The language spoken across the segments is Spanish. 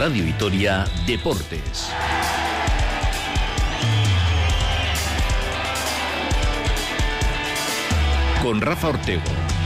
Radio Vitoria Deportes. Con Rafa Ortego.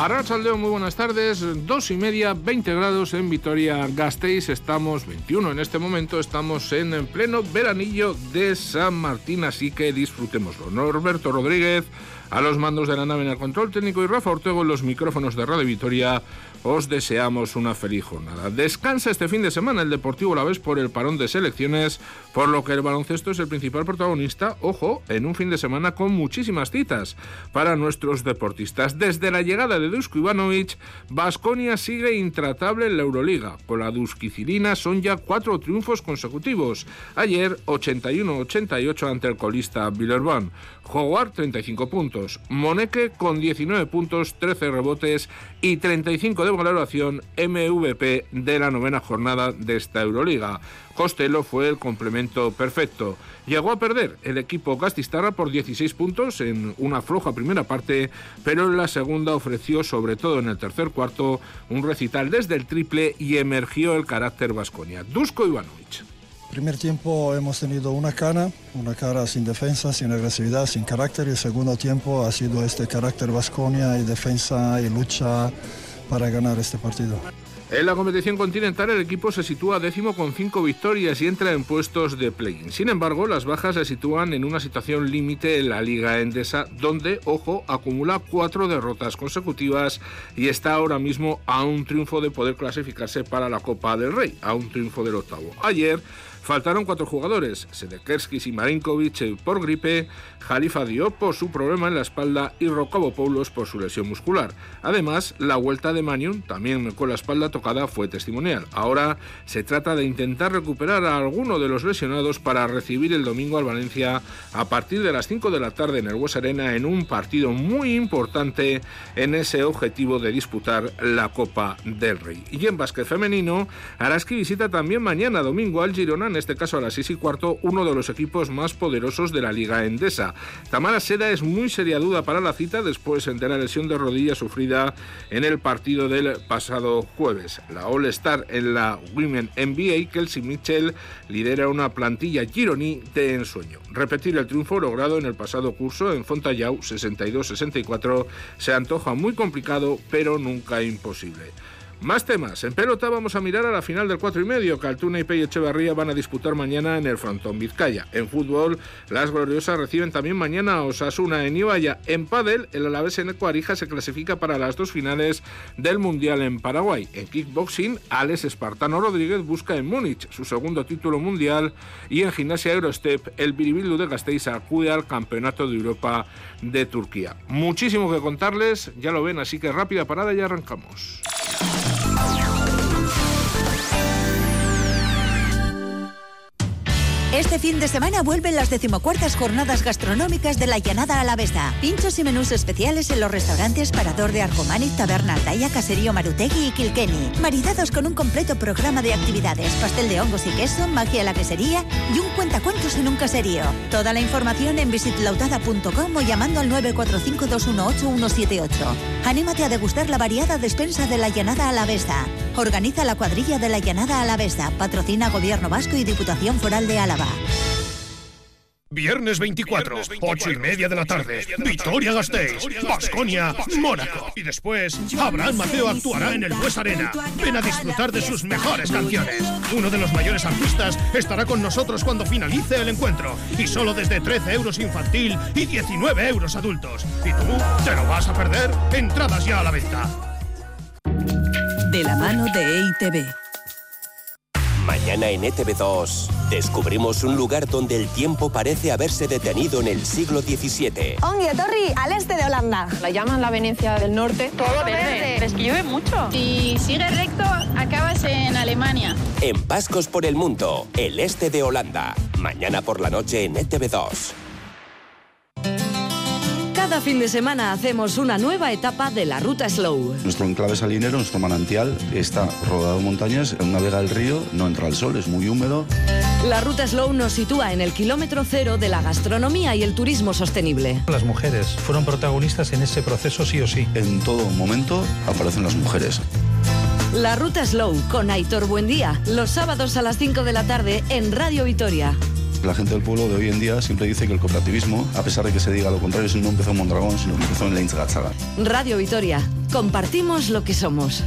Arrachaldeo, muy buenas tardes. Dos y media, 20 grados en Vitoria Gasteiz. Estamos 21 en este momento. Estamos en pleno veranillo de San Martín, así que disfrutémoslo. Norberto Rodríguez a los mandos de la nave en el control técnico y Rafa Ortego en los micrófonos de Radio Vitoria os deseamos una feliz jornada. Descansa este fin de semana el Deportivo La Vez por el parón de selecciones, por lo que el baloncesto es el principal protagonista, ojo, en un fin de semana con muchísimas citas para nuestros deportistas. Desde la llegada de Dusko Ivanovic, Basconia sigue intratable en la Euroliga. Con la Duskicilina son ya cuatro triunfos consecutivos. Ayer 81-88 ante el colista Villerban. Howard 35 puntos, Moneke con 19 puntos, 13 rebotes y 35 de valoración MVP de la novena jornada de esta Euroliga. Costello fue el complemento perfecto. Llegó a perder el equipo Gastistarra por 16 puntos en una floja primera parte, pero en la segunda ofreció, sobre todo en el tercer cuarto, un recital desde el triple y emergió el carácter Vasconia. Dusko Ivanovic. Primer tiempo hemos tenido una cara, una cara sin defensa, sin agresividad, sin carácter y el segundo tiempo ha sido este carácter Vasconia y defensa y lucha para ganar este partido. En la competición continental el equipo se sitúa décimo con cinco victorias y entra en puestos de play-in. Sin embargo, las bajas se sitúan en una situación límite en la Liga Endesa, donde, ojo, acumula cuatro derrotas consecutivas y está ahora mismo a un triunfo de poder clasificarse para la Copa del Rey, a un triunfo del octavo. Ayer Faltaron cuatro jugadores, Sedekerskis y Marinkovic por gripe, Jalifa Diop por su problema en la espalda y Poulos por su lesión muscular. Además, la vuelta de Manion, también con la espalda tocada, fue testimonial. Ahora se trata de intentar recuperar a alguno de los lesionados para recibir el domingo al Valencia a partir de las 5 de la tarde en el West Arena en un partido muy importante en ese objetivo de disputar la Copa del Rey. Y en básquet femenino, Araski visita también mañana domingo al Girona en este caso a las 6 y cuarto, uno de los equipos más poderosos de la Liga Endesa. Tamara Seda es muy seria duda para la cita después de la lesión de rodilla sufrida en el partido del pasado jueves. La All-Star en la Women NBA, Kelsey Mitchell, lidera una plantilla gironí de ensueño. Repetir el triunfo logrado en el pasado curso en Fontallau 62-64 se antoja muy complicado, pero nunca imposible. Más temas. En pelota vamos a mirar a la final del 4 y medio que Altuna y Pey Echevarría van a disputar mañana en el Frontón Vizcaya. En fútbol, las gloriosas reciben también mañana a Osasuna en Ibaya. En pádel, el Alavés en Ecuarija se clasifica para las dos finales del Mundial en Paraguay. En kickboxing, Alex Espartano Rodríguez busca en Múnich su segundo título mundial y en gimnasia Eurostep, el Biribildu de Gasteiz acude al Campeonato de Europa de Turquía. Muchísimo que contarles, ya lo ven, así que rápida parada y arrancamos. Bye. Este fin de semana vuelven las decimocuartas jornadas gastronómicas de la Llanada Alavesa. Pinchos y menús especiales en los restaurantes Parador de Arjomani, Taberna Altaya, Caserío Marutegui y Kilkenny. Maridados con un completo programa de actividades, pastel de hongos y queso, magia a la quesería y un cuentacuentos en un caserío. Toda la información en visitlautada.com o llamando al 945-218-178. Anímate a degustar la variada despensa de la Llanada Alavesa. Organiza la cuadrilla de la Llanada Alavesa. Patrocina Gobierno Vasco y Diputación Foral de Álava. Viernes 24, 8 y media de la tarde, Victoria Gasteiz, Basconia, Mónaco. Y después, Abraham Mateo actuará en el Bues Arena. Ven a disfrutar de sus mejores canciones. Uno de los mayores artistas estará con nosotros cuando finalice el encuentro. Y solo desde 13 euros infantil y 19 euros adultos. ¿Y tú te lo vas a perder? Entradas ya a la venta. De la mano de EITB. Mañana en ETV2 descubrimos un lugar donde el tiempo parece haberse detenido en el siglo XVII. Torri, al este de Holanda. La llaman la Venecia del Norte. Todo verde. Es que llueve mucho. Si sigues recto, acabas en Alemania. En Pascos por el Mundo, el este de Holanda. Mañana por la noche en ETV2. Cada fin de semana hacemos una nueva etapa de la ruta Slow. Nuestro enclave salinero, nuestro manantial, está rodeado de montañas, en una vega del río, no entra el sol, es muy húmedo. La ruta Slow nos sitúa en el kilómetro cero de la gastronomía y el turismo sostenible. Las mujeres fueron protagonistas en ese proceso sí o sí. En todo momento aparecen las mujeres. La ruta Slow con Aitor Buendía, los sábados a las 5 de la tarde en Radio Vitoria. La gente del pueblo de hoy en día siempre dice que el cooperativismo, a pesar de que se diga lo contrario, no empezó en Mondragón, sino que empezó en Leinz Gatzaga. Radio Vitoria, compartimos lo que somos.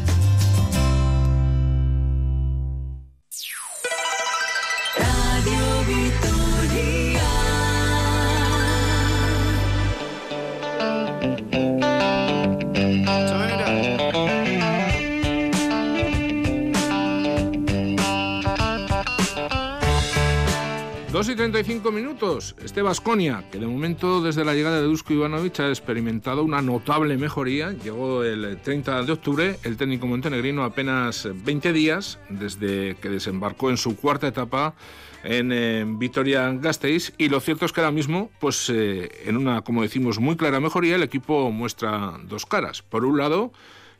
Y 35 minutos. Este Vasconia, que de momento desde la llegada de Dusko Ivanovic ha experimentado una notable mejoría. Llegó el 30 de octubre, el técnico montenegrino apenas 20 días desde que desembarcó en su cuarta etapa en, Vitoria-Gasteiz y lo cierto es que ahora mismo, pues eh, en una, como decimos, muy clara mejoría, el equipo muestra dos caras. Por un lado,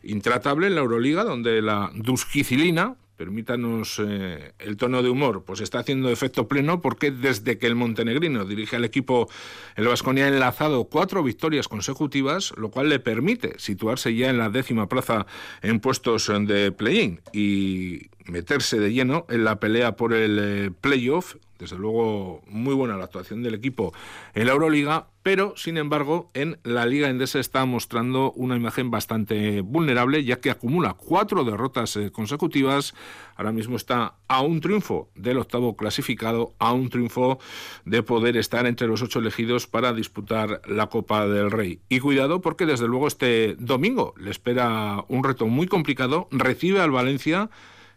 intratable en la Euroliga, donde la Duskicilina, permítanos eh, el tono de humor, pues está haciendo efecto pleno porque desde que el montenegrino dirige al equipo, el Vasconia ha enlazado cuatro victorias consecutivas, lo cual le permite situarse ya en la décima plaza en puestos de play-in. Y meterse de lleno en la pelea por el eh, playoff. Desde luego, muy buena la actuación del equipo en la Euroliga, pero sin embargo, en la Liga Endesa está mostrando una imagen bastante vulnerable, ya que acumula cuatro derrotas eh, consecutivas. Ahora mismo está a un triunfo del octavo clasificado, a un triunfo de poder estar entre los ocho elegidos para disputar la Copa del Rey. Y cuidado, porque desde luego este domingo le espera un reto muy complicado. Recibe al Valencia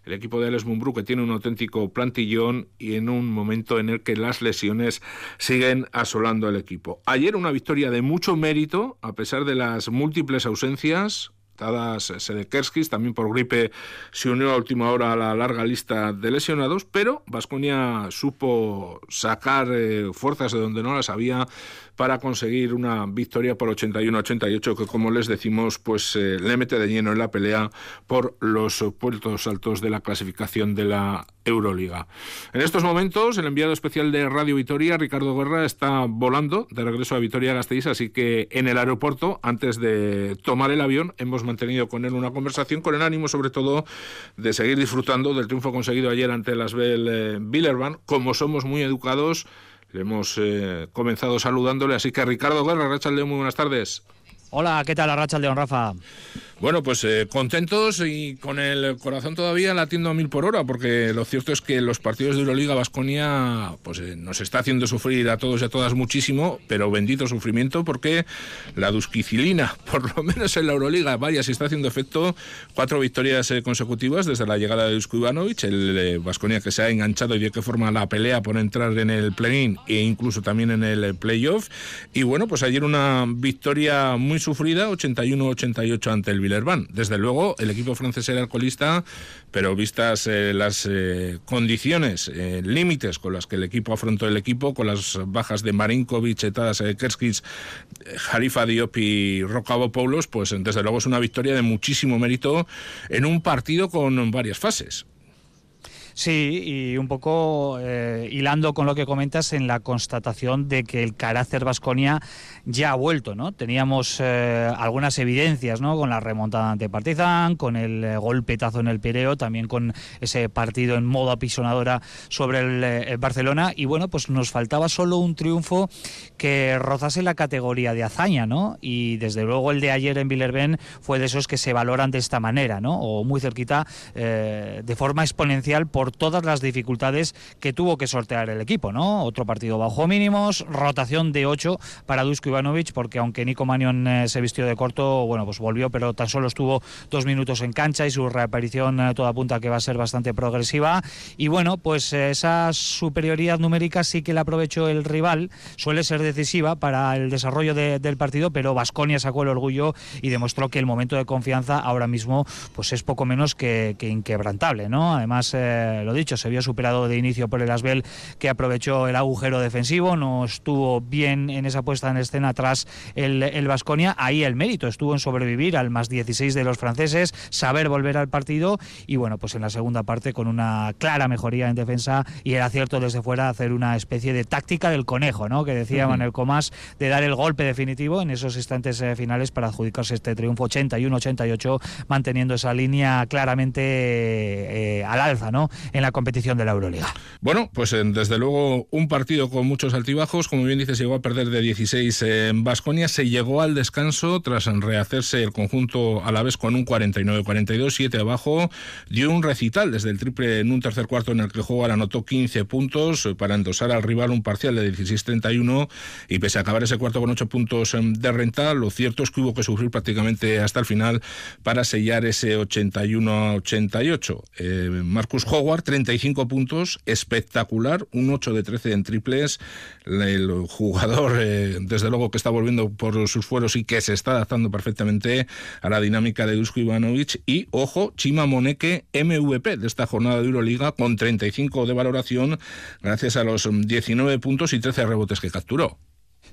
el equipo de Alex Mumbrú que tiene un auténtico plantillón y en un momento en el que las lesiones siguen asolando el equipo. Ayer una victoria de mucho mérito, a pesar de las múltiples ausencias, dadas Sedekerskis, también por gripe se unió a última hora a la larga lista de lesionados, pero Vasconia supo sacar eh, fuerzas de donde no las había para conseguir una victoria por 81-88 que como les decimos pues eh, le mete de lleno en la pelea por los puertos altos de la clasificación de la Euroliga. En estos momentos el enviado especial de Radio Vitoria, Ricardo Guerra, está volando de regreso a Vitoria-Gasteiz, así que en el aeropuerto, antes de tomar el avión, hemos mantenido con él una conversación con el ánimo sobre todo de seguir disfrutando del triunfo conseguido ayer ante las Bell eh, Billerban. Como somos muy educados, le hemos eh, comenzado saludándole, así que Ricardo Guerra, Rachel León, muy buenas tardes. Hola, ¿qué tal, Racha León, Rafa? Bueno, pues eh, contentos y con el corazón todavía latiendo a mil por hora, porque lo cierto es que los partidos de Euroliga Vasconia pues eh, nos está haciendo sufrir a todos y a todas muchísimo, pero bendito sufrimiento porque la dusquicilina, por lo menos en la Euroliga, vaya, si está haciendo efecto, cuatro victorias eh, consecutivas desde la llegada de Dusko Ivanovic, el Vasconia que se ha enganchado y de qué forma la pelea por entrar en el play-in e incluso también en el playoff. Y bueno, pues ayer una victoria muy sufrida, 81-88 ante el desde luego, el equipo francés era alcoholista, pero vistas eh, las eh, condiciones, eh, límites con las que el equipo afrontó el equipo, con las bajas de Marinkovic, Etadas, Kerskis, Jarifa Diop y Rocabo Paulos, pues desde luego es una victoria de muchísimo mérito en un partido con varias fases. Sí, y un poco eh, hilando con lo que comentas en la constatación de que el carácter Vasconia ya ha vuelto, ¿no? Teníamos eh, algunas evidencias, ¿no? Con la remontada ante Partizan, con el eh, golpetazo en el Pireo, también con ese partido en modo apisonadora sobre el, Barcelona, y bueno, pues nos faltaba solo un triunfo que rozase la categoría de hazaña, ¿no? Y desde luego el de ayer en Villerben fue de esos que se valoran de esta manera, ¿no? O muy cerquita, de forma exponencial por todas las dificultades que tuvo que sortear el equipo, ¿no? Otro partido bajo mínimos, rotación de 8 para Dusko Ivanovic, porque aunque Nico Manion eh, se vistió de corto, bueno, pues volvió, pero tan solo estuvo dos minutos en cancha y su reaparición eh, toda punta que va a ser bastante progresiva. Y bueno, pues eh, esa superioridad numérica sí que la aprovechó el rival, suele ser decisiva para el desarrollo del partido, pero Vasconia sacó el orgullo y demostró que el momento de confianza ahora mismo pues es poco menos que, inquebrantable, ¿no? Además, eh, lo dicho, se vio superado de inicio por el Asbel, que aprovechó el agujero defensivo, no estuvo bien en esa puesta en escena tras el Vasconia. Ahí el mérito estuvo en sobrevivir al más 16 de los franceses, saber volver al partido y bueno, pues en la segunda parte con una clara mejoría en defensa y el acierto desde fuera hacer una especie de táctica del conejo, ¿no? Que decía Manuel Comas, de dar el golpe definitivo en esos instantes eh, finales para adjudicarse este triunfo 81-88, manteniendo esa línea claramente eh, al alza, ¿no? En la competición de la Euroliga. Bueno, pues eh, desde luego un partido con muchos altibajos, como bien dices, llegó a perder de 16 en Basconia, se llegó al descanso tras rehacerse el conjunto a la vez con un 49-42, 7 abajo, dio un recital desde el triple en un tercer cuarto en el que juega anotó 15 puntos para endosar al rival un parcial de 16-31 y pese a acabar ese cuarto con 8 puntos em, de renta, lo cierto es que hubo que sufrir prácticamente hasta el final para sellar ese 81-88. Eh, Marcus Howard, 35 puntos, espectacular, un 8 de 13 en triples, el jugador eh, desde luego que está volviendo por sus fueros y que se está adaptando perfectamente a la dinámica de Dusko Ivanovic y ojo, Chima Moneke MVP de esta jornada de Euroliga con 35 de valoración gracias a los 19 puntos y 13 rebotes que capturó.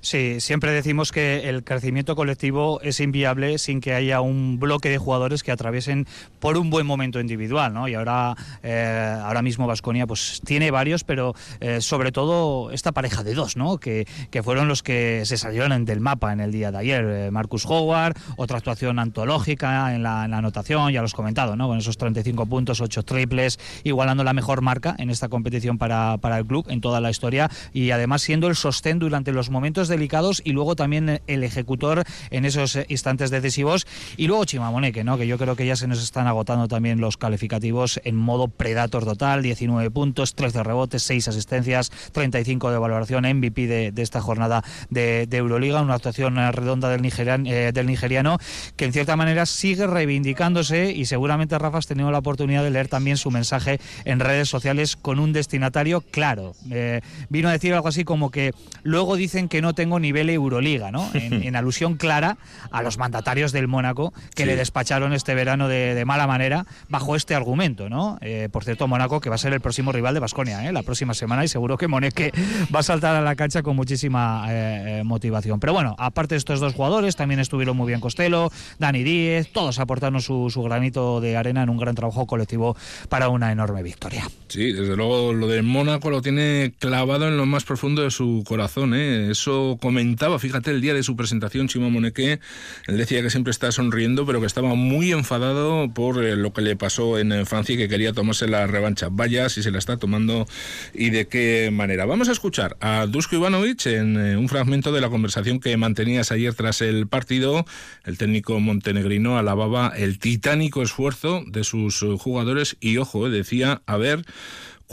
Sí, siempre decimos que el crecimiento colectivo es inviable sin que haya un bloque de jugadores que atraviesen por un buen momento individual, ¿no? Y ahora, eh, ahora mismo Vasconia pues tiene varios, pero eh, sobre todo esta pareja de dos, ¿no? Que, que, fueron los que se salieron del mapa en el día de ayer. Eh, Marcus Howard, otra actuación antológica en la, anotación, ya lo has comentado, ¿no? Con esos 35 puntos, 8 triples, igualando la mejor marca en esta competición para, para el club en toda la historia y además siendo el sostén durante los momentos delicados y luego también el ejecutor en esos instantes decisivos. Y luego Chimamoneque, ¿no? que yo creo que ya se nos están agotando también los calificativos en modo Predator total, 19 puntos, 13 rebotes, 6 asistencias, 35 de valoración, MVP de, de esta jornada de, de, Euroliga, una actuación redonda del, nigerian, eh, del nigeriano que en cierta manera sigue reivindicándose y seguramente Rafa has tenido la oportunidad de leer también su mensaje en redes sociales con un destinatario claro. Eh, vino a decir algo así como que luego dicen que no tengo nivel Euroliga, ¿no? En, en alusión clara a los mandatarios del Mónaco que sí. le despacharon este verano de, de, mala manera bajo este argumento, ¿no? Eh, por cierto, Mónaco que va a ser el próximo rival de Basconia, ¿eh? La próxima semana y seguro que Moneque va a saltar a la cancha con muchísima eh, motivación. Pero bueno, aparte de estos dos jugadores, también estuvieron muy bien Costello, Dani Díez, todos aportaron su, su granito de arena en un gran trabajo colectivo para una enorme victoria. Sí, desde luego lo de Mónaco lo tiene clavado en lo más profundo de su corazón, ¿eh? Eso comentaba, fíjate, el día de su presentación, Chimo Moneque, él decía que siempre está sonriendo, pero que estaba muy enfadado por eh, lo que le pasó en eh, Francia y que quería tomarse la revancha. Vaya si se la está tomando y de qué manera. Vamos a escuchar a Dusko Ivanovic en eh, un fragmento de la conversación que mantenías ayer tras el partido. El técnico montenegrino alababa el titánico esfuerzo de sus jugadores y, ojo, decía, a ver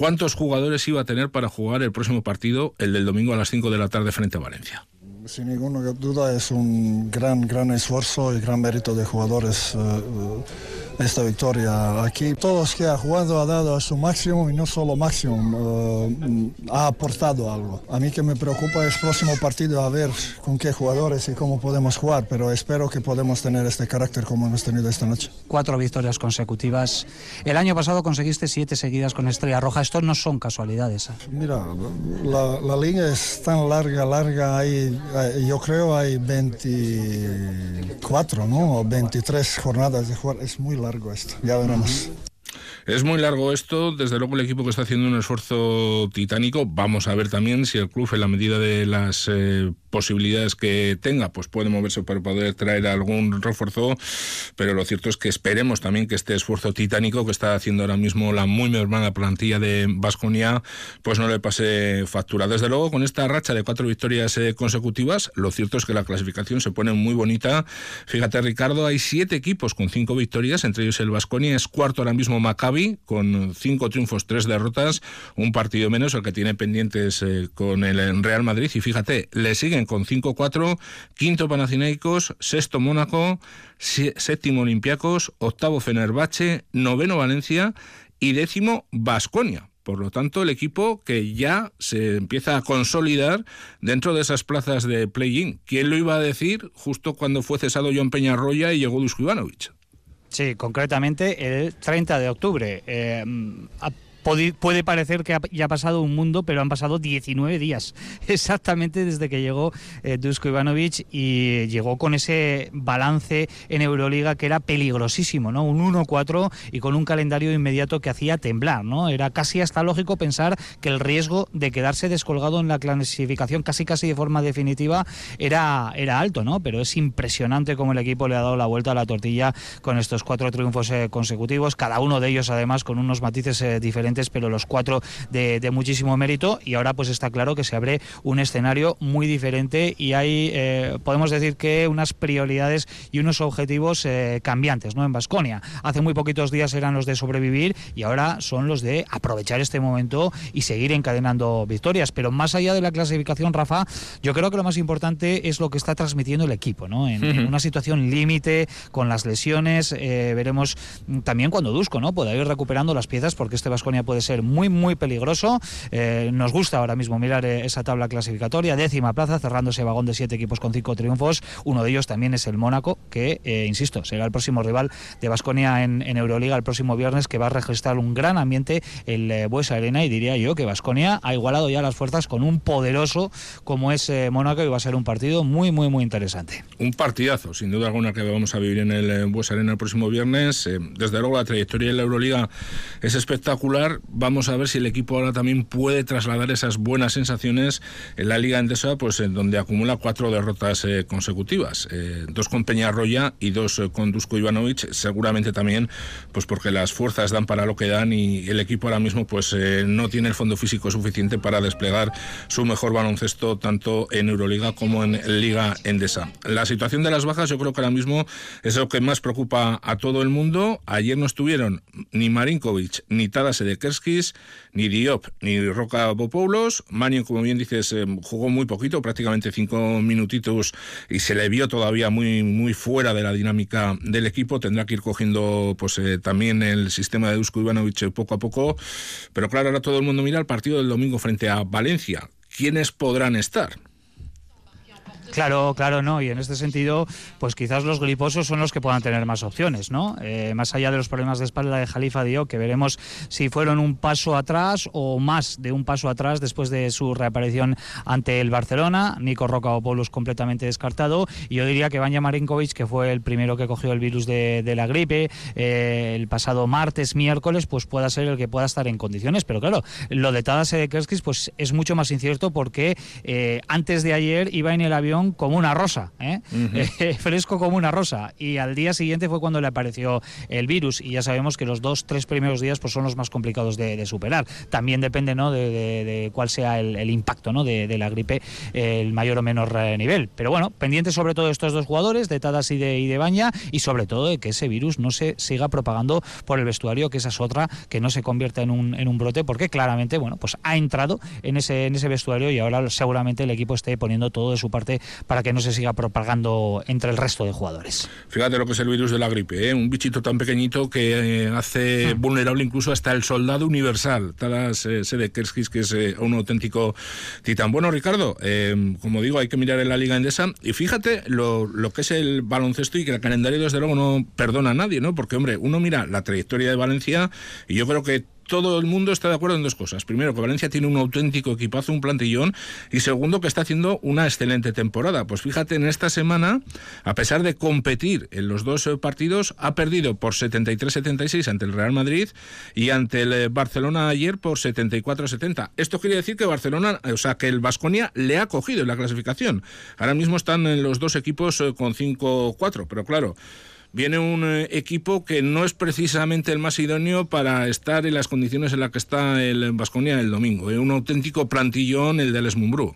cuántos jugadores iba a tener para jugar el próximo partido, el del domingo a las 5 de la tarde frente a Valencia. Sin ninguna duda es un gran, gran esfuerzo y gran mérito de jugadores uh, esta victoria aquí. Todos que ha jugado ha dado a su máximo y no solo máximo, uh, ha aportado algo. A mí que me preocupa es próximo partido a ver con qué jugadores y cómo podemos jugar, pero espero que podamos tener este carácter como hemos tenido esta noche. Cuatro victorias consecutivas. El año pasado conseguiste siete seguidas con Estrella Roja. Esto no son casualidades. Mira, la, la línea es tan larga, larga, hay yo creo hay 24, ¿no? O 23 jornadas de jugar. Es muy largo esto. Ya veremos. Es muy largo esto, desde luego el equipo que está haciendo un esfuerzo titánico. Vamos a ver también si el club, en la medida de las eh, posibilidades que tenga, pues puede moverse para poder traer algún refuerzo. Pero lo cierto es que esperemos también que este esfuerzo titánico que está haciendo ahora mismo la muy hermana plantilla de Vasconia, pues no le pase factura. Desde luego, con esta racha de cuatro victorias eh, consecutivas, lo cierto es que la clasificación se pone muy bonita. Fíjate, Ricardo, hay siete equipos con cinco victorias, entre ellos el Vasconia, es cuarto ahora mismo Con cinco triunfos, tres derrotas, un partido menos, el que tiene pendientes eh, con el Real Madrid. Y fíjate, le siguen con 5-4, quinto Panathinaikos, sexto Mónaco, séptimo Olympiacos, octavo Fenerbahce, noveno Valencia y décimo Basconia. Por lo tanto, el equipo que ya se empieza a consolidar dentro de esas plazas de play-in. ¿Quién lo iba a decir justo cuando fue cesado John Peñarroya y llegó Dusko Ivanovic? Sí, concretamente el 30 de octubre. Eh, puede parecer que ya ha pasado un mundo, pero han pasado 19 días, exactamente desde que llegó eh, Dusko Ivanovic y llegó con ese balance en Euroliga que era peligrosísimo, ¿no? Un 1-4 y con un calendario inmediato que hacía temblar, ¿no? Era casi hasta lógico pensar que el riesgo de quedarse descolgado en la clasificación casi casi de forma definitiva era, era alto, ¿no? Pero es impresionante cómo el equipo le ha dado la vuelta a la tortilla con estos cuatro triunfos eh, consecutivos, cada uno de ellos además con unos matices eh, diferentes, pero los cuatro de, muchísimo mérito y ahora pues está claro que se abre un escenario muy diferente y hay, eh, podemos decir que unas prioridades y unos objetivos cambiantes, ¿no? En Basconia. Hace muy poquitos días eran los de sobrevivir y ahora son los de aprovechar este momento y seguir encadenando victorias. Pero más allá de la clasificación, Rafa, yo creo que lo más importante es lo que está transmitiendo el equipo, ¿no? En, una situación límite, con las lesiones, eh, veremos también cuando Dusko, ¿no? Pueda ir recuperando las piezas, porque este Vasconia puede ser muy, muy peligroso. Eh, nos gusta ahora mismo mirar eh, esa tabla clasificatoria, décima plaza, cerrando ese vagón de siete equipos con cinco triunfos. Uno de ellos también es el Mónaco, que, insisto, será el próximo rival de Vasconia en, Euroliga el próximo viernes, que va a registrar un gran ambiente el Buesa Arena y diría yo que Vasconia ha igualado ya las fuerzas con un poderoso como es eh, Mónaco y va a ser un partido muy, muy, muy interesante. Un partidazo, sin duda alguna, que vamos a vivir en el eh, Bues Arena el próximo viernes. Eh, desde luego, la trayectoria de la Euroliga es espectacular. Vamos a ver si el equipo ahora también puede trasladar esas buenas sensaciones en la Liga Endesa, pues en donde acumula cuatro derrotas consecutivas. dos con Peñarroya y dos con Dusko Ivanovic, seguramente también, pues porque las fuerzas dan para lo que dan y el equipo ahora mismo pues no tiene el fondo físico suficiente para desplegar su mejor baloncesto tanto en Euroliga como en Liga Endesa. La situación de las bajas yo creo que ahora mismo es lo que más preocupa a todo el mundo. Ayer no estuvieron ni Marinkovic, ni Tadas Edekerskis, ni Diop, ni Roca Bopoulos. Manion, como bien dices, eh, jugó muy poquito, prácticamente cinco minutitos y se le vio todavía muy, muy fuera de la dinámica del equipo. Tendrá que ir cogiendo pues eh, también el sistema de Dusko Ivanovic poco a poco. Pero claro, ahora todo el mundo mira el partido del domingo frente a Valencia. ¿Quiénes podrán estar? Claro, claro, no. Y en este sentido, pues quizás los griposos son los que puedan tener más opciones, ¿no? Eh, más allá de los problemas de espalda de Jalifa Dio, que veremos si fueron un paso atrás o más de un paso atrás después de su reaparición ante el Barcelona. Nico Roca o completamente descartado. Y yo diría que Vanya Marinkovic, que fue el primero que cogió el virus de, la gripe eh, el pasado martes, miércoles, pues pueda ser el que pueda estar en condiciones. Pero claro, lo de Tadas Kerskis, pues es mucho más incierto porque eh, antes de ayer iba en el avión como una rosa, ¿eh? Eh, fresco como una rosa. Y al día siguiente fue cuando le apareció el virus. Y ya sabemos que los dos, tres primeros días pues, son los más complicados de, superar. También depende ¿no? de, cuál sea el, impacto ¿no? de, la gripe, el mayor o menor eh, nivel. Pero bueno, pendiente sobre todo de estos dos jugadores, de Tadas y de, y de Baña, y sobre todo de que ese virus no se siga propagando por el vestuario, que esa es otra, que no se convierta en un, en un brote, porque claramente bueno, pues ha entrado en ese, en ese vestuario y ahora seguramente el equipo esté poniendo todo de su parte para que no se siga propagando entre el resto de jugadores. Fíjate lo que es el virus de la gripe, ¿eh? un bichito tan pequeñito que eh, hace hmm. vulnerable incluso hasta el soldado universal, Talas eh, Sedekerskis, que es eh, un auténtico titán. Bueno, Ricardo, como digo, hay que mirar en la Liga Endesa y fíjate lo, lo que es el baloncesto y que el calendario desde luego no perdona a nadie, ¿no? Porque, hombre, uno mira la trayectoria de Valencia y yo creo que todo el mundo está de acuerdo en dos cosas. Primero, que Valencia tiene un auténtico equipazo, un plantillón, y segundo, que está haciendo una excelente temporada. Pues fíjate, en esta semana, a pesar de competir en los dos eh, partidos, ha perdido por 73-76 ante el Real Madrid y ante el eh, Barcelona ayer por 74-70. Esto quiere decir que Barcelona, o sea, que el Vasconia le ha cogido en la clasificación. Ahora mismo están en los dos equipos eh, con 5-4, pero claro, viene un eh, equipo que no es precisamente el más idóneo para estar en las condiciones en las que está el Vasconia el domingo. Es un auténtico plantillón el del Esmumbrú.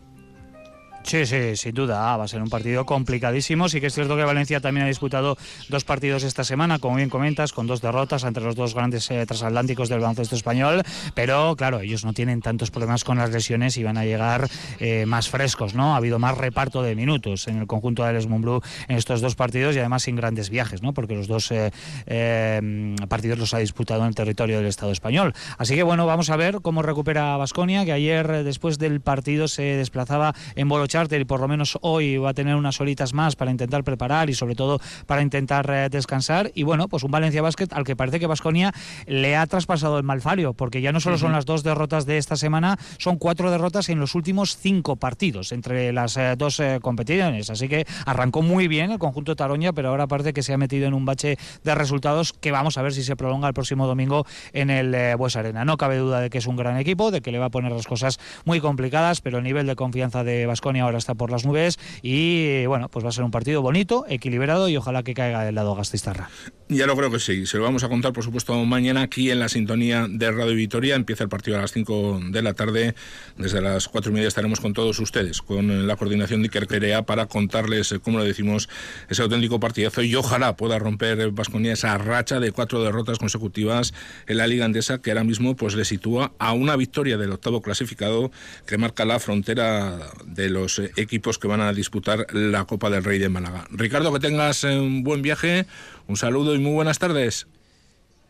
Sí, sí, sin duda. Ah, va a ser un partido complicadísimo. Sí que es cierto que Valencia también ha disputado dos partidos esta semana, como bien comentas, con dos derrotas entre los dos grandes eh, transatlánticos del baloncesto español. Pero claro, ellos no tienen tantos problemas con las lesiones y van a llegar eh, más frescos, ¿no? Ha habido más reparto de minutos en el conjunto del Esmumblú en estos dos partidos y además sin grandes viajes, ¿no? Porque los dos eh, partidos los ha disputado en el territorio del Estado español. Así que bueno, vamos a ver cómo recupera Vasconia, que ayer, después del partido, se desplazaba en Bolocha charter y por lo menos hoy va a tener unas horitas más para intentar preparar y sobre todo para intentar eh, descansar. Y bueno, pues un Valencia Basket al que parece que Vasconia le ha traspasado el malfario, porque ya no solo son las dos derrotas de esta semana, son cuatro derrotas en los últimos cinco partidos entre las eh, dos eh, competiciones. Así que arrancó muy bien el conjunto de Taroña, pero ahora parece que se ha metido en un bache de resultados que vamos a ver si se prolonga el próximo domingo en el eh, Bues Arena. No cabe duda de que es un gran equipo, de que le va a poner las cosas muy complicadas, pero el nivel de confianza de Vasconia ahora está por las nubes y bueno, pues va a ser un partido bonito, equilibrado y ojalá que caiga del lado gastistarra. Ya lo creo que sí. Se lo vamos a contar, por supuesto, mañana aquí en la sintonía de Radio Vitoria. Empieza el partido a las 5 de la tarde. Desde las 4 y media estaremos con todos ustedes, con la coordinación de Iker para contarles, eh, como lo decimos, ese auténtico partidazo y ojalá pueda romper Vasconia esa racha de cuatro derrotas consecutivas en la Liga Andesa que ahora mismo pues le sitúa a una victoria del octavo clasificado que marca la frontera de los eh, equipos que van a disputar la Copa del Rey de Málaga. Ricardo, que tengas eh, un buen viaje, un saludo y muy buenas tardes.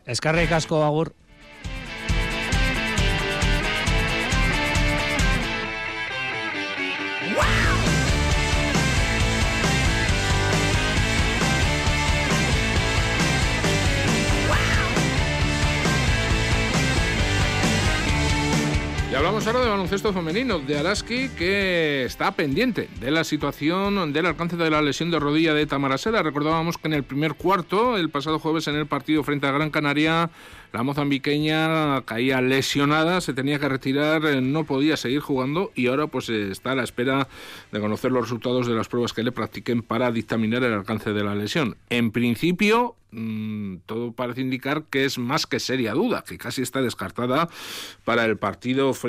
Escarre Casco Agur. Hablamos ahora de baloncesto femenino, de Araski, que está pendiente de la situación del alcance de la lesión de rodilla de Tamarasera. Recordábamos que en el primer cuarto, el pasado jueves en el partido frente a Gran Canaria, la mozambiqueña caía lesionada, se tenía que retirar, eh, no podía seguir jugando y ahora pues está a la espera de conocer los resultados de las pruebas que le practiquen para dictaminar el alcance de la lesión. En principio, mm, todo parece indicar que es más que seria duda, que casi está descartada para el partido frente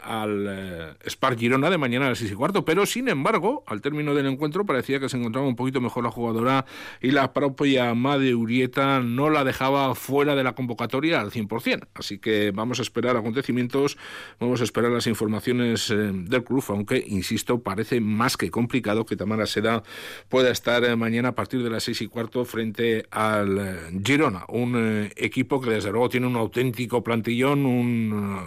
al eh, Spark Girona de mañana a las 6 y cuarto, pero sin embargo, al término del encuentro parecía que se encontraba un poquito mejor la jugadora y la propia Made Urieta no la dejaba fuera de la convocatoria al 100%. Así que vamos a esperar acontecimientos, vamos a esperar las informaciones eh, del club, aunque, insisto, parece más que complicado que Tamara Seda pueda estar eh, mañana a partir de las seis y cuarto frente al Girona, un equipo que desde luego tiene un auténtico plantillón, una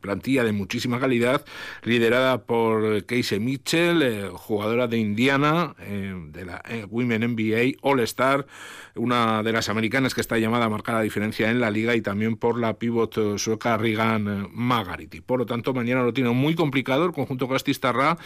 plantilla de muchísima calidad, liderada por Casey Mitchell, jugadora de Indiana, de la Women NBA All Star, una de las americanas que está llamada a marcar la diferencia en la liga y también por la pivot sueca Rigan Magarity. Por lo tanto, mañana lo tiene muy complicado el conjunto Castistarra,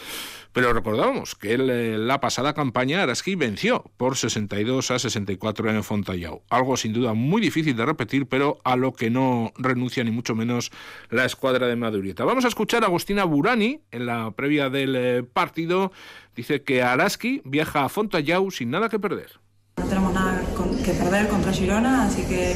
pero recordamos que eh, la pasada campaña Araski venció por 62 a 64 en Fontallao. Algo sin duda muy difícil de repetir, pero a lo que no renuncia ni mucho menos la escuadra de Madurieta. Vamos a escuchar a Agustina Burani en la previa del eh, partido. Dice que Araski viaja a Fontallao sin nada que perder. No tenemos nada que perder contra Girona, así que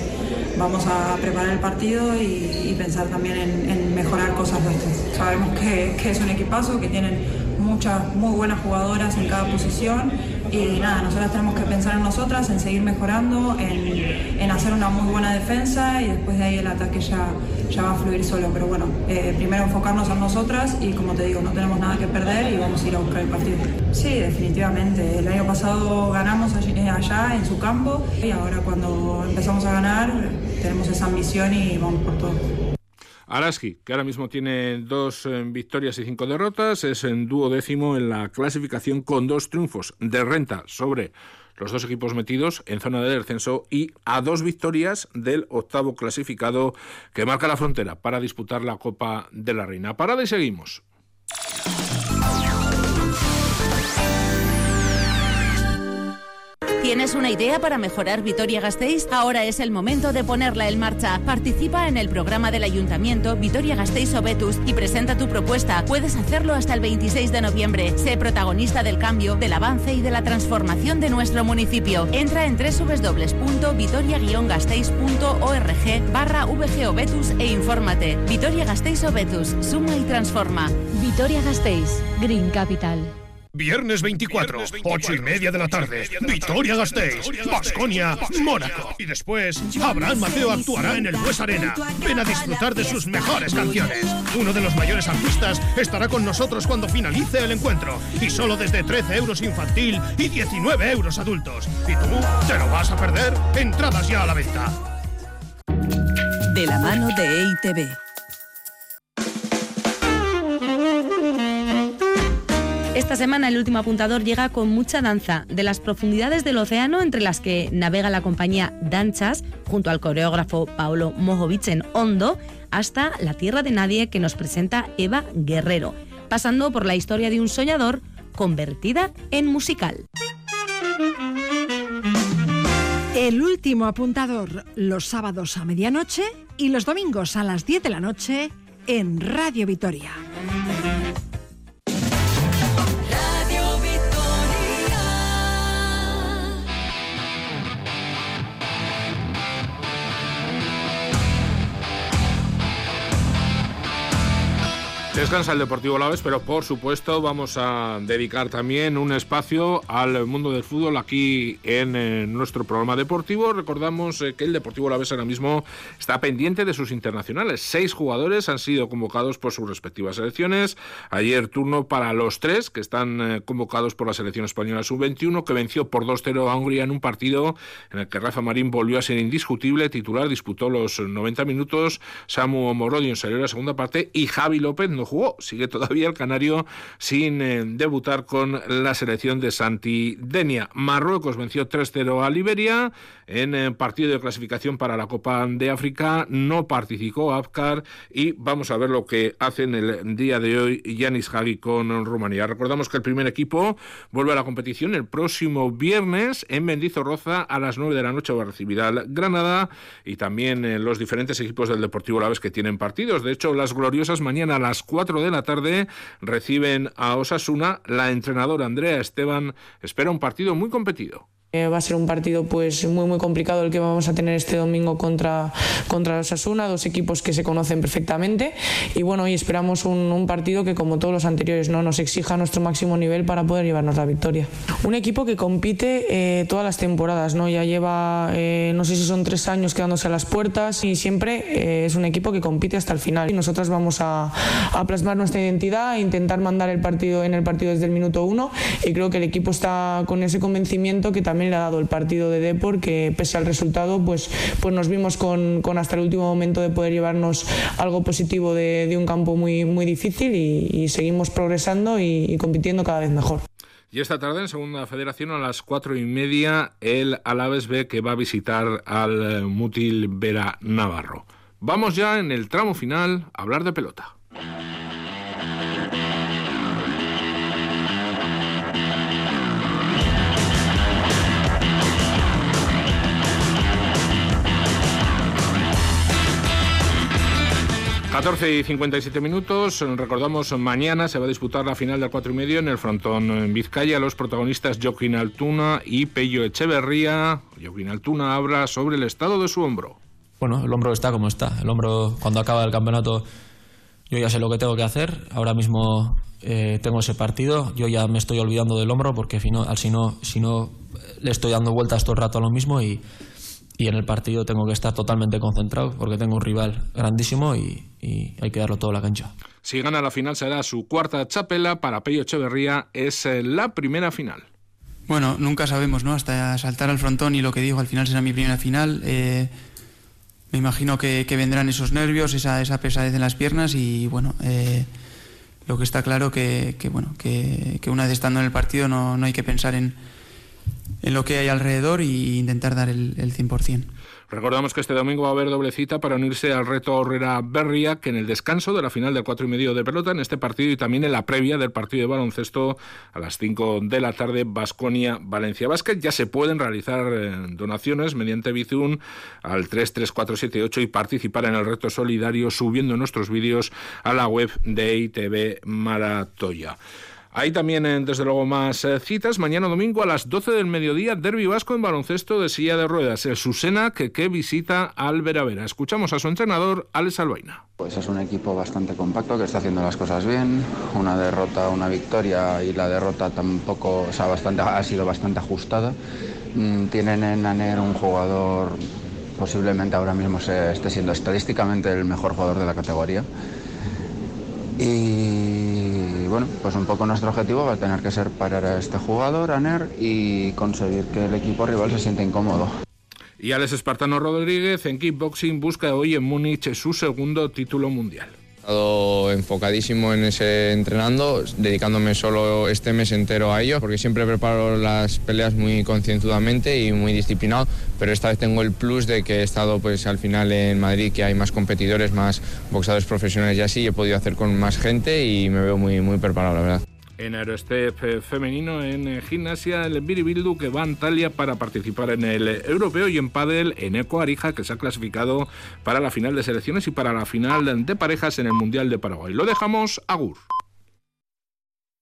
vamos a preparar el partido y, pensar también en, mejorar cosas nuestras. Sabemos que, que es un equipazo, que tienen muchas muy buenas jugadoras en cada posición y nada, nosotras tenemos que pensar en nosotras, en seguir mejorando, en, hacer una muy buena defensa y después de ahí el ataque ya, ya va a fluir solo. Pero bueno, eh, primero enfocarnos en nosotras y como te digo, no tenemos nada que perder y vamos a ir a buscar el partido. Sí, definitivamente. El año pasado ganamos eh, allá en su campo y ahora cuando empezamos a ganar tenemos esa ambición y vamos por todo. Araski, que ahora mismo tiene dos eh, victorias y cinco derrotas, es en dúo décimo en la clasificación con dos triunfos de renta sobre los dos equipos metidos en zona de descenso y a dos victorias del octavo clasificado que marca la frontera para disputar la Copa de la Reina. Parada y seguimos. ¿Tienes una idea para mejorar Vitoria-Gasteiz? Ahora es el momento de ponerla en marcha. Participa en el programa del Ayuntamiento Vitoria-Gasteiz Obetus y presenta tu propuesta. Puedes hacerlo hasta el 26 de noviembre. Sé protagonista del cambio, del avance y de la transformación de nuestro municipio. Entra en www.vitoria-gasteiz.org barra vgobetus e infórmate. Vitoria-Gasteiz Obetus. Suma y transforma. Vitoria-Gasteiz. Green Capital. Viernes 24, 8 y media de la tarde. Vitoria Gasteiz, Basconia, Mónaco. Y después, Abraham Mateo actuará en el Bues Arena. Ven a disfrutar de sus mejores canciones. Uno de los mayores artistas estará con nosotros cuando finalice el encuentro. Y solo desde 13 euros infantil y 19 euros adultos. ¿Y tú? ¿Te lo vas a perder? Entradas ya a la venta. De la mano de EITV. Esta semana el último apuntador llega con mucha danza, de las profundidades del océano entre las que navega la compañía Danchas, junto al coreógrafo Paolo Mojovic en Hondo, hasta La Tierra de Nadie que nos presenta Eva Guerrero, pasando por la historia de un soñador convertida en musical. El último apuntador, los sábados a medianoche y los domingos a las 10 de la noche en Radio Vitoria. Descansa el Deportivo Laves, pero por supuesto vamos a dedicar también un espacio al mundo del fútbol aquí en, eh, nuestro programa deportivo. Recordamos eh, que el Deportivo Laves ahora mismo está pendiente de sus internacionales. Seis jugadores han sido convocados por sus respectivas selecciones. Ayer turno para los tres que están eh, convocados por la selección española sub-21 que venció por 2-0 a Hungría en un partido en el que Rafa Marín volvió a ser indiscutible. Titular disputó los 90 minutos. Samu Morodio salió en la segunda parte y Javi López no jugó. Sigue todavía el canario sin eh, debutar con la selección de Santi Denia. Marruecos venció 3-0 a Liberia en eh, partido de clasificación para la Copa de África. No participó Afkar y vamos a ver lo que hace en el día de hoy Yanis Hagi con Rumanía. Recordamos que el primer equipo vuelve a la competición el próximo viernes en Mendizorroza a las 9 de la noche va a recibir al Granada y también eh, los diferentes equipos del Deportivo Laves que tienen partidos. De hecho, las gloriosas mañana a las 4 de la tarde reciben a Osasuna. La entrenadora Andrea Esteban espera un partido muy competido. Eh, va a ser un partido pues muy muy complicado el que vamos a tener este domingo contra, contra Osasuna, dos equipos que se conocen perfectamente y bueno, y esperamos un, partido que como todos los anteriores no nos exija nuestro máximo nivel para poder llevarnos la victoria. Un equipo que compite eh, todas las temporadas, ¿no? ya lleva eh, no sé si son tres años quedándose a las puertas y siempre es un equipo que compite hasta el final y nosotros vamos a, a plasmar nuestra identidad e intentar mandar el partido en el partido desde el minuto uno y creo que el equipo está con ese convencimiento que también le ha dado el partido de Depor, que pese al resultado, pues, pues nos vimos con, con hasta el último momento de poder llevarnos algo positivo de, de un campo muy, muy difícil y, seguimos progresando y, compitiendo cada vez mejor. Y esta tarde en Segunda Federación a las cuatro y media el Alaves B que va a visitar al Mutil Vera Navarro. Vamos ya en el tramo final a hablar de pelota. 14 y 57 minutos. Recordamos, mañana se va a disputar la final del 4 y medio en el frontón en Vizcaya. Los protagonistas Joaquín Altuna y Pello Echeverría. Joaquín Altuna habla sobre el estado de su hombro. Bueno, el hombro está como está. El hombro, cuando acaba el campeonato, yo ya sé lo que tengo que hacer. Ahora mismo eh, tengo ese partido. Yo ya me estoy olvidando del hombro porque si no, si no, si no le estoy dando vueltas todo el rato a lo mismo y y en el partido tengo que estar totalmente concentrado porque tengo un rival grandísimo y, y hay que darlo todo a la cancha. Si gana la final será su cuarta chapela, para Pello Echeverría es eh, la primera final. Bueno, nunca sabemos, ¿no? Hasta saltar al frontón y lo que digo, al final será mi primera final. Eh, me imagino que, que, vendrán esos nervios, esa, esa pesadez en las piernas y bueno, eh, lo que está claro que, que bueno, que, que, una vez estando en el partido no, no hay que pensar en, en lo que hay alrededor e intentar dar el, el 100%. Recordamos que este domingo va a haber doble cita para unirse al reto Herrera Berria, que en el descanso de la final del 4 y medio de pelota en este partido y también en la previa del partido de baloncesto a las 5 de la tarde, Basconia Valencia Basket. Ya se pueden realizar eh, donaciones mediante Bizum al 33478 y participar en el reto solidario subiendo nuestros vídeos a la web de ITV Maratoya. Hay también, eh, desde luego, más eh, citas. Mañana domingo a las 12 del mediodía, Derby Vasco en baloncesto de silla de ruedas. El Susena que, que visita al Veravera. Escuchamos a su entrenador, Alex Albaina. Pues es un equipo bastante compacto que está haciendo las cosas bien. Una derrota, una victoria y la derrota tampoco o sea, bastante, ha sido bastante ajustada. Mm, tienen en Aner un jugador posiblemente ahora mismo se esté siendo estadísticamente el mejor jugador de la categoría. Y bueno, pues un poco nuestro objetivo va a tener que ser parar a este jugador, a Ner, y conseguir que el equipo rival se sienta incómodo. Y Alex Espartano Rodríguez en kickboxing busca hoy en Múnich su segundo título mundial. He estado enfocadísimo en ese entrenando, dedicándome solo este mes entero a ello, porque siempre preparo las peleas muy concienzudamente y muy disciplinado, pero esta vez tengo el plus de que he estado pues al final en Madrid, que hay más competidores, más boxeadores profesionales y así, he podido hacer con más gente y me veo muy, muy preparado, la verdad en aerostep eh, femenino, en eh, gimnasia, el Biribildu que va a Antalya para participar en el europeo y en pádel en Eco Arija que se ha clasificado para la final de selecciones y para la final de parejas en el Mundial de Paraguay. Lo dejamos a Gur.